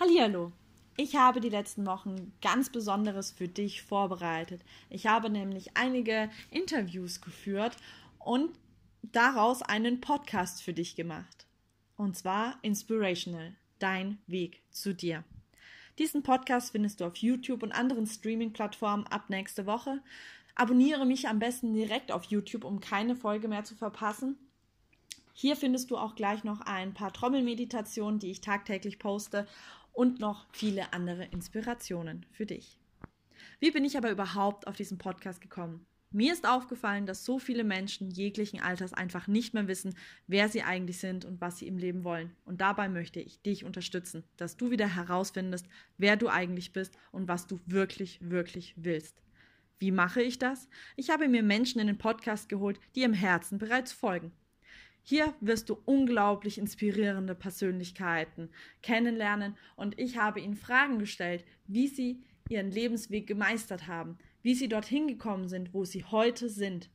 Hallihallo! Ich habe die letzten Wochen ganz Besonderes für dich vorbereitet. Ich habe nämlich einige Interviews geführt und daraus einen Podcast für dich gemacht. Und zwar Inspirational, dein Weg zu dir. Diesen Podcast findest du auf YouTube und anderen Streaming-Plattformen ab nächste Woche. Abonniere mich am besten direkt auf YouTube, um keine Folge mehr zu verpassen. Hier findest du auch gleich noch ein paar Trommelmeditationen, die ich tagtäglich poste und noch viele andere Inspirationen für dich. Wie bin ich aber überhaupt auf diesen Podcast gekommen? Mir ist aufgefallen, dass so viele Menschen jeglichen Alters einfach nicht mehr wissen, wer sie eigentlich sind und was sie im Leben wollen. Und dabei möchte ich dich unterstützen, dass du wieder herausfindest, wer du eigentlich bist und was du wirklich, wirklich willst. Wie mache ich das? Ich habe mir Menschen in den Podcast geholt, die im Herzen bereits folgen. Hier wirst du unglaublich inspirierende Persönlichkeiten kennenlernen und ich habe ihnen Fragen gestellt, wie sie ihren Lebensweg gemeistert haben, wie sie dorthin gekommen sind, wo sie heute sind.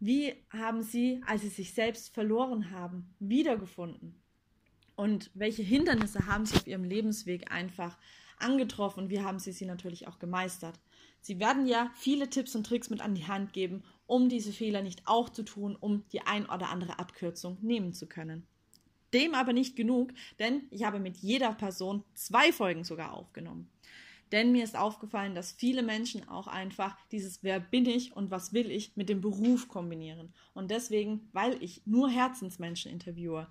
Wie haben sie, als sie sich selbst verloren haben, wiedergefunden? Und welche Hindernisse haben sie auf ihrem Lebensweg einfach angetroffen und wie haben sie sie natürlich auch gemeistert? Sie werden ja viele Tipps und Tricks mit an die Hand geben, um diese Fehler nicht auch zu tun, um die ein oder andere Abkürzung nehmen zu können. Dem aber nicht genug, denn ich habe mit jeder Person zwei Folgen sogar aufgenommen. Denn mir ist aufgefallen, dass viele Menschen auch einfach dieses Wer bin ich und was will ich mit dem Beruf kombinieren. Und deswegen, weil ich nur Herzensmenschen interviewe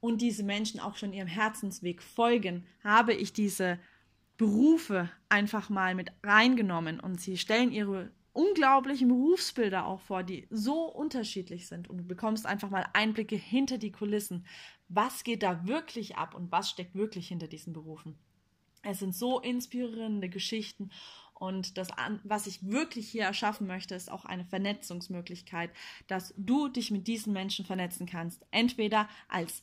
und diese Menschen auch schon ihrem Herzensweg folgen, habe ich diese Berufe einfach mal mit reingenommen und sie stellen ihre unglaublichen Berufsbilder auch vor, die so unterschiedlich sind und du bekommst einfach mal Einblicke hinter die Kulissen. Was geht da wirklich ab und was steckt wirklich hinter diesen Berufen? Es sind so inspirierende Geschichten und das, was ich wirklich hier erschaffen möchte, ist auch eine Vernetzungsmöglichkeit, dass du dich mit diesen Menschen vernetzen kannst. Entweder als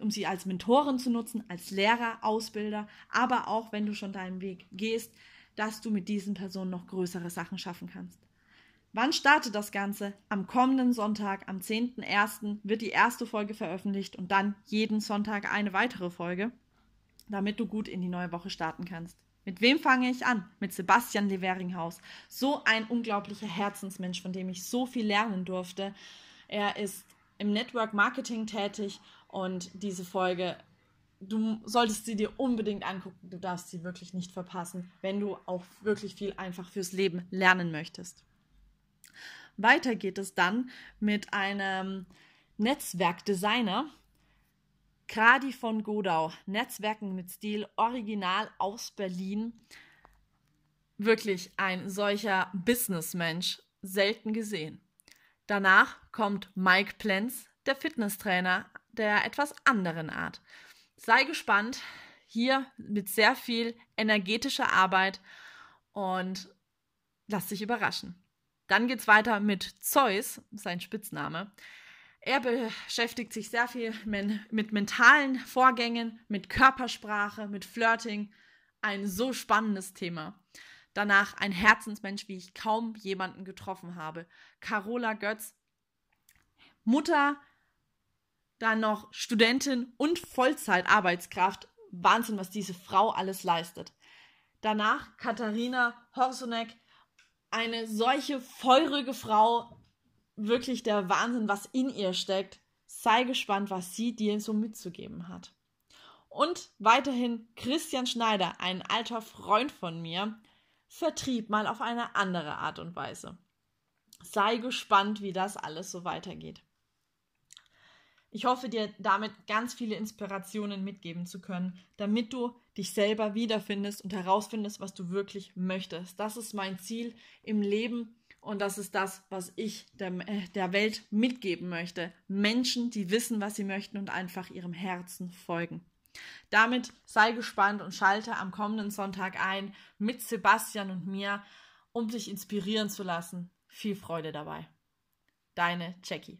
um sie als Mentorin zu nutzen, als Lehrer, Ausbilder, aber auch wenn du schon deinen Weg gehst, dass du mit diesen Personen noch größere Sachen schaffen kannst. Wann startet das Ganze? Am kommenden Sonntag, am 10.01. wird die erste Folge veröffentlicht und dann jeden Sonntag eine weitere Folge, damit du gut in die neue Woche starten kannst. Mit wem fange ich an? Mit Sebastian Leveringhaus. So ein unglaublicher Herzensmensch, von dem ich so viel lernen durfte. Er ist im Network Marketing tätig und diese Folge, du solltest sie dir unbedingt angucken. Du darfst sie wirklich nicht verpassen, wenn du auch wirklich viel einfach fürs Leben lernen möchtest. Weiter geht es dann mit einem Netzwerkdesigner, Kradi von Godau, Netzwerken mit Stil, original aus Berlin. Wirklich ein solcher Businessmensch, selten gesehen. Danach kommt Mike Plenz, der Fitnesstrainer der etwas anderen Art. Sei gespannt, hier mit sehr viel energetischer Arbeit und lass dich überraschen. Dann geht es weiter mit Zeus, sein Spitzname. Er beschäftigt sich sehr viel mit mentalen Vorgängen, mit Körpersprache, mit Flirting. Ein so spannendes Thema. Danach ein Herzensmensch, wie ich kaum jemanden getroffen habe. Carola Götz, Mutter, dann noch Studentin und Vollzeitarbeitskraft. Wahnsinn, was diese Frau alles leistet. Danach Katharina Horsonek, eine solche feurige Frau, wirklich der Wahnsinn, was in ihr steckt. Sei gespannt, was sie dir so mitzugeben hat. Und weiterhin Christian Schneider, ein alter Freund von mir, Vertrieb mal auf eine andere Art und Weise. Sei gespannt, wie das alles so weitergeht. Ich hoffe dir damit ganz viele Inspirationen mitgeben zu können, damit du dich selber wiederfindest und herausfindest, was du wirklich möchtest. Das ist mein Ziel im Leben und das ist das, was ich der, äh, der Welt mitgeben möchte. Menschen, die wissen, was sie möchten und einfach ihrem Herzen folgen. Damit sei gespannt und schalte am kommenden Sonntag ein mit Sebastian und mir, um dich inspirieren zu lassen. Viel Freude dabei. Deine Jackie.